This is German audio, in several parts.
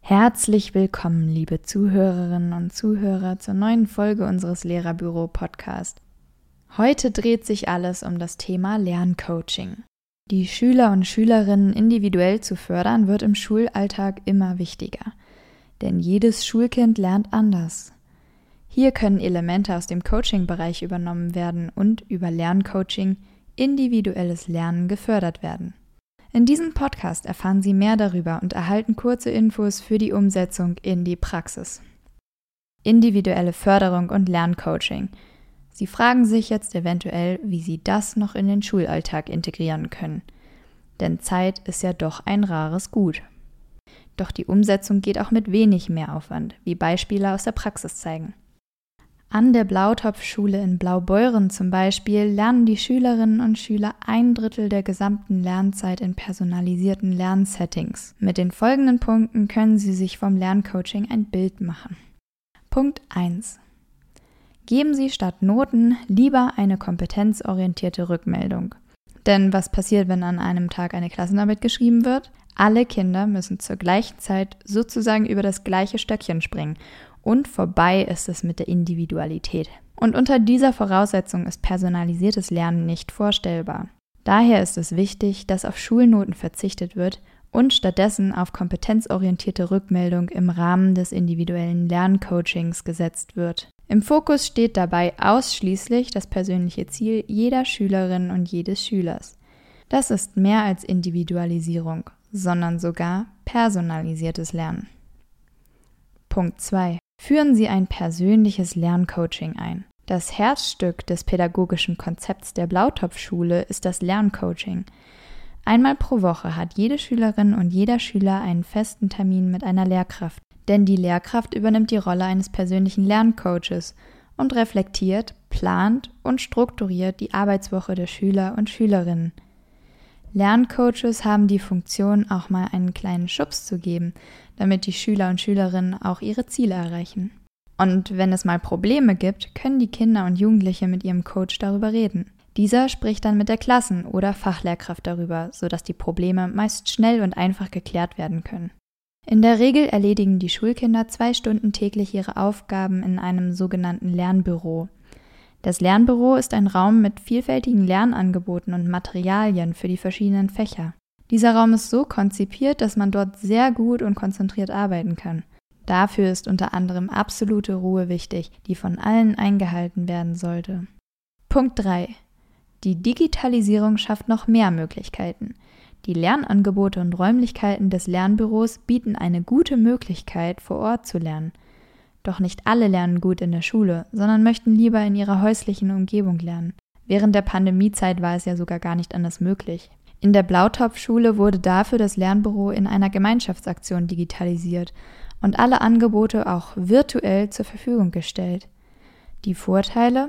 Herzlich willkommen, liebe Zuhörerinnen und Zuhörer, zur neuen Folge unseres Lehrerbüro Podcast. Heute dreht sich alles um das Thema Lerncoaching. Die Schüler und Schülerinnen individuell zu fördern, wird im Schulalltag immer wichtiger. Denn jedes Schulkind lernt anders. Hier können Elemente aus dem Coaching-Bereich übernommen werden und über Lerncoaching individuelles Lernen gefördert werden. In diesem Podcast erfahren Sie mehr darüber und erhalten kurze Infos für die Umsetzung in die Praxis. Individuelle Förderung und Lerncoaching – Sie fragen sich jetzt eventuell, wie Sie das noch in den Schulalltag integrieren können. Denn Zeit ist ja doch ein rares Gut. Doch die Umsetzung geht auch mit wenig Mehraufwand, wie Beispiele aus der Praxis zeigen. An der Blautopfschule in Blaubeuren zum Beispiel lernen die Schülerinnen und Schüler ein Drittel der gesamten Lernzeit in personalisierten Lernsettings. Mit den folgenden Punkten können Sie sich vom Lerncoaching ein Bild machen. Punkt 1. Geben Sie statt Noten lieber eine kompetenzorientierte Rückmeldung. Denn was passiert, wenn an einem Tag eine Klassenarbeit geschrieben wird? Alle Kinder müssen zur gleichen Zeit sozusagen über das gleiche Stöckchen springen. Und vorbei ist es mit der Individualität. Und unter dieser Voraussetzung ist personalisiertes Lernen nicht vorstellbar. Daher ist es wichtig, dass auf Schulnoten verzichtet wird und stattdessen auf kompetenzorientierte Rückmeldung im Rahmen des individuellen Lerncoachings gesetzt wird. Im Fokus steht dabei ausschließlich das persönliche Ziel jeder Schülerin und jedes Schülers. Das ist mehr als Individualisierung, sondern sogar personalisiertes Lernen. Punkt 2. Führen Sie ein persönliches Lerncoaching ein. Das Herzstück des pädagogischen Konzepts der Blautopfschule ist das Lerncoaching. Einmal pro Woche hat jede Schülerin und jeder Schüler einen festen Termin mit einer Lehrkraft, denn die Lehrkraft übernimmt die Rolle eines persönlichen Lerncoaches und reflektiert, plant und strukturiert die Arbeitswoche der Schüler und Schülerinnen. Lerncoaches haben die Funktion, auch mal einen kleinen Schubs zu geben, damit die Schüler und Schülerinnen auch ihre Ziele erreichen. Und wenn es mal Probleme gibt, können die Kinder und Jugendliche mit ihrem Coach darüber reden. Dieser spricht dann mit der Klassen- oder Fachlehrkraft darüber, sodass die Probleme meist schnell und einfach geklärt werden können. In der Regel erledigen die Schulkinder zwei Stunden täglich ihre Aufgaben in einem sogenannten Lernbüro. Das Lernbüro ist ein Raum mit vielfältigen Lernangeboten und Materialien für die verschiedenen Fächer. Dieser Raum ist so konzipiert, dass man dort sehr gut und konzentriert arbeiten kann. Dafür ist unter anderem absolute Ruhe wichtig, die von allen eingehalten werden sollte. Punkt 3. Die Digitalisierung schafft noch mehr Möglichkeiten. Die Lernangebote und Räumlichkeiten des Lernbüros bieten eine gute Möglichkeit, vor Ort zu lernen. Doch nicht alle lernen gut in der Schule, sondern möchten lieber in ihrer häuslichen Umgebung lernen. Während der Pandemiezeit war es ja sogar gar nicht anders möglich. In der Blautopfschule wurde dafür das Lernbüro in einer Gemeinschaftsaktion digitalisiert und alle Angebote auch virtuell zur Verfügung gestellt. Die Vorteile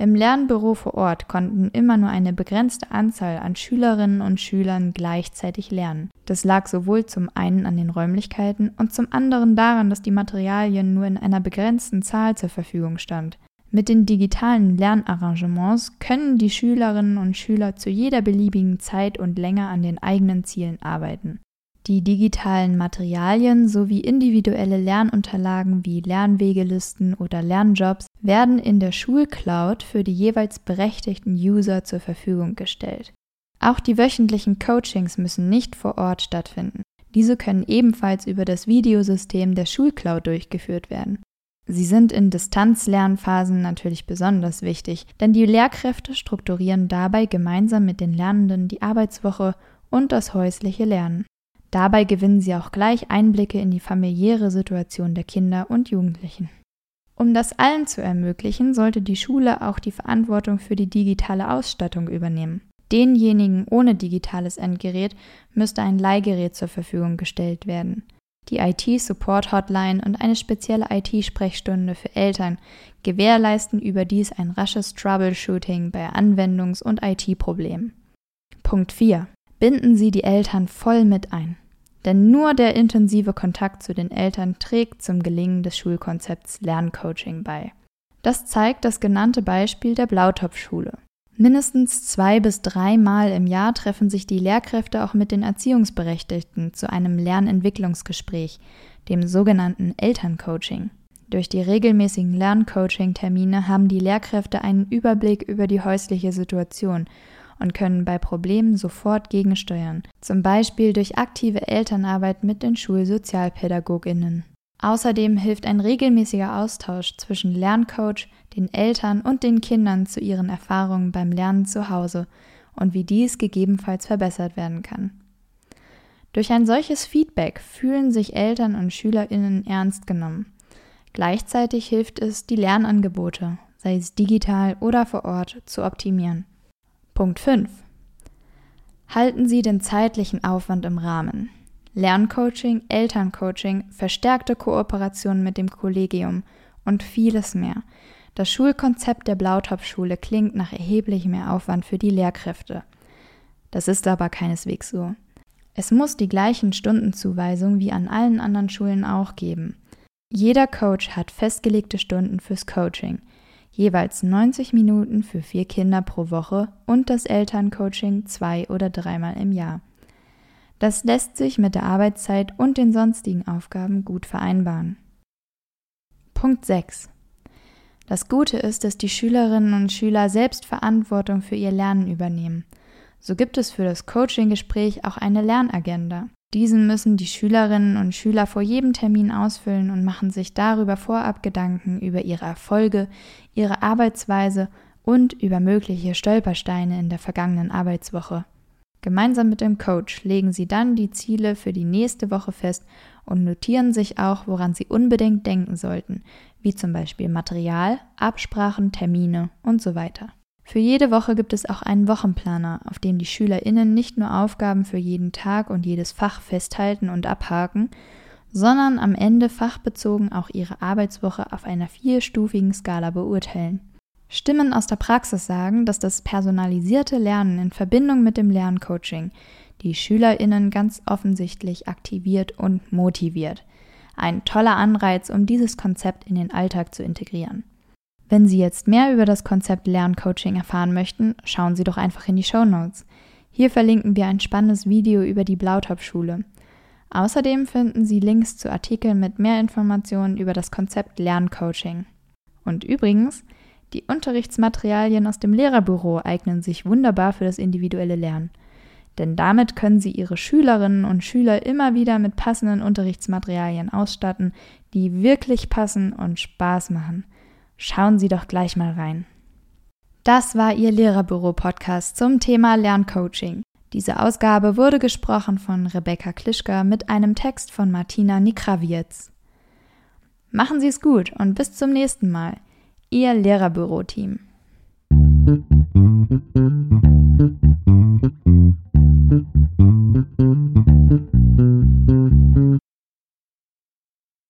im Lernbüro vor Ort konnten immer nur eine begrenzte Anzahl an Schülerinnen und Schülern gleichzeitig lernen. Das lag sowohl zum einen an den Räumlichkeiten und zum anderen daran, dass die Materialien nur in einer begrenzten Zahl zur Verfügung stand. Mit den digitalen Lernarrangements können die Schülerinnen und Schüler zu jeder beliebigen Zeit und Länge an den eigenen Zielen arbeiten. Die digitalen Materialien sowie individuelle Lernunterlagen wie Lernwegelisten oder Lernjobs werden in der Schulcloud für die jeweils berechtigten User zur Verfügung gestellt. Auch die wöchentlichen Coachings müssen nicht vor Ort stattfinden. Diese können ebenfalls über das Videosystem der Schulcloud durchgeführt werden. Sie sind in Distanzlernphasen natürlich besonders wichtig, denn die Lehrkräfte strukturieren dabei gemeinsam mit den Lernenden die Arbeitswoche und das häusliche Lernen. Dabei gewinnen sie auch gleich Einblicke in die familiäre Situation der Kinder und Jugendlichen. Um das allen zu ermöglichen, sollte die Schule auch die Verantwortung für die digitale Ausstattung übernehmen. Denjenigen ohne digitales Endgerät müsste ein Leihgerät zur Verfügung gestellt werden. Die IT-Support-Hotline und eine spezielle IT-Sprechstunde für Eltern gewährleisten überdies ein rasches Troubleshooting bei Anwendungs- und IT-Problemen. Punkt 4. Binden Sie die Eltern voll mit ein. Denn nur der intensive Kontakt zu den Eltern trägt zum Gelingen des Schulkonzepts Lerncoaching bei. Das zeigt das genannte Beispiel der Blautopfschule. Mindestens zwei bis dreimal im Jahr treffen sich die Lehrkräfte auch mit den Erziehungsberechtigten zu einem Lernentwicklungsgespräch, dem sogenannten Elterncoaching. Durch die regelmäßigen Lerncoaching-Termine haben die Lehrkräfte einen Überblick über die häusliche Situation und können bei Problemen sofort gegensteuern, zum Beispiel durch aktive Elternarbeit mit den Schulsozialpädagoginnen. Außerdem hilft ein regelmäßiger Austausch zwischen Lerncoach, den Eltern und den Kindern zu ihren Erfahrungen beim Lernen zu Hause und wie dies gegebenenfalls verbessert werden kann. Durch ein solches Feedback fühlen sich Eltern und Schülerinnen ernst genommen. Gleichzeitig hilft es, die Lernangebote, sei es digital oder vor Ort, zu optimieren. Punkt 5. Halten Sie den zeitlichen Aufwand im Rahmen. Lerncoaching, Elterncoaching, verstärkte Kooperation mit dem Kollegium und vieles mehr. Das Schulkonzept der Blautopfschule klingt nach erheblich mehr Aufwand für die Lehrkräfte. Das ist aber keineswegs so. Es muss die gleichen Stundenzuweisungen wie an allen anderen Schulen auch geben. Jeder Coach hat festgelegte Stunden fürs Coaching, jeweils 90 Minuten für vier Kinder pro Woche und das Elterncoaching zwei oder dreimal im Jahr. Das lässt sich mit der Arbeitszeit und den sonstigen Aufgaben gut vereinbaren. Punkt 6. Das Gute ist, dass die Schülerinnen und Schüler selbst Verantwortung für ihr Lernen übernehmen. So gibt es für das Coaching-Gespräch auch eine Lernagenda. Diesen müssen die Schülerinnen und Schüler vor jedem Termin ausfüllen und machen sich darüber vorab Gedanken über ihre Erfolge, ihre Arbeitsweise und über mögliche Stolpersteine in der vergangenen Arbeitswoche. Gemeinsam mit dem Coach legen Sie dann die Ziele für die nächste Woche fest und notieren sich auch, woran Sie unbedingt denken sollten, wie zum Beispiel Material, Absprachen, Termine und so weiter. Für jede Woche gibt es auch einen Wochenplaner, auf dem die SchülerInnen nicht nur Aufgaben für jeden Tag und jedes Fach festhalten und abhaken, sondern am Ende fachbezogen auch ihre Arbeitswoche auf einer vierstufigen Skala beurteilen. Stimmen aus der Praxis sagen, dass das personalisierte Lernen in Verbindung mit dem Lerncoaching die Schülerinnen ganz offensichtlich aktiviert und motiviert. Ein toller Anreiz, um dieses Konzept in den Alltag zu integrieren. Wenn Sie jetzt mehr über das Konzept Lerncoaching erfahren möchten, schauen Sie doch einfach in die Show Notes. Hier verlinken wir ein spannendes Video über die Blautop-Schule. Außerdem finden Sie Links zu Artikeln mit mehr Informationen über das Konzept Lerncoaching. Und übrigens, die Unterrichtsmaterialien aus dem Lehrerbüro eignen sich wunderbar für das individuelle Lernen. Denn damit können Sie Ihre Schülerinnen und Schüler immer wieder mit passenden Unterrichtsmaterialien ausstatten, die wirklich passen und Spaß machen. Schauen Sie doch gleich mal rein. Das war Ihr Lehrerbüro-Podcast zum Thema Lerncoaching. Diese Ausgabe wurde gesprochen von Rebecca Klischka mit einem Text von Martina Nikrawietz. Machen Sie es gut und bis zum nächsten Mal. Ihr Lehrerbüro-Team. Thank you.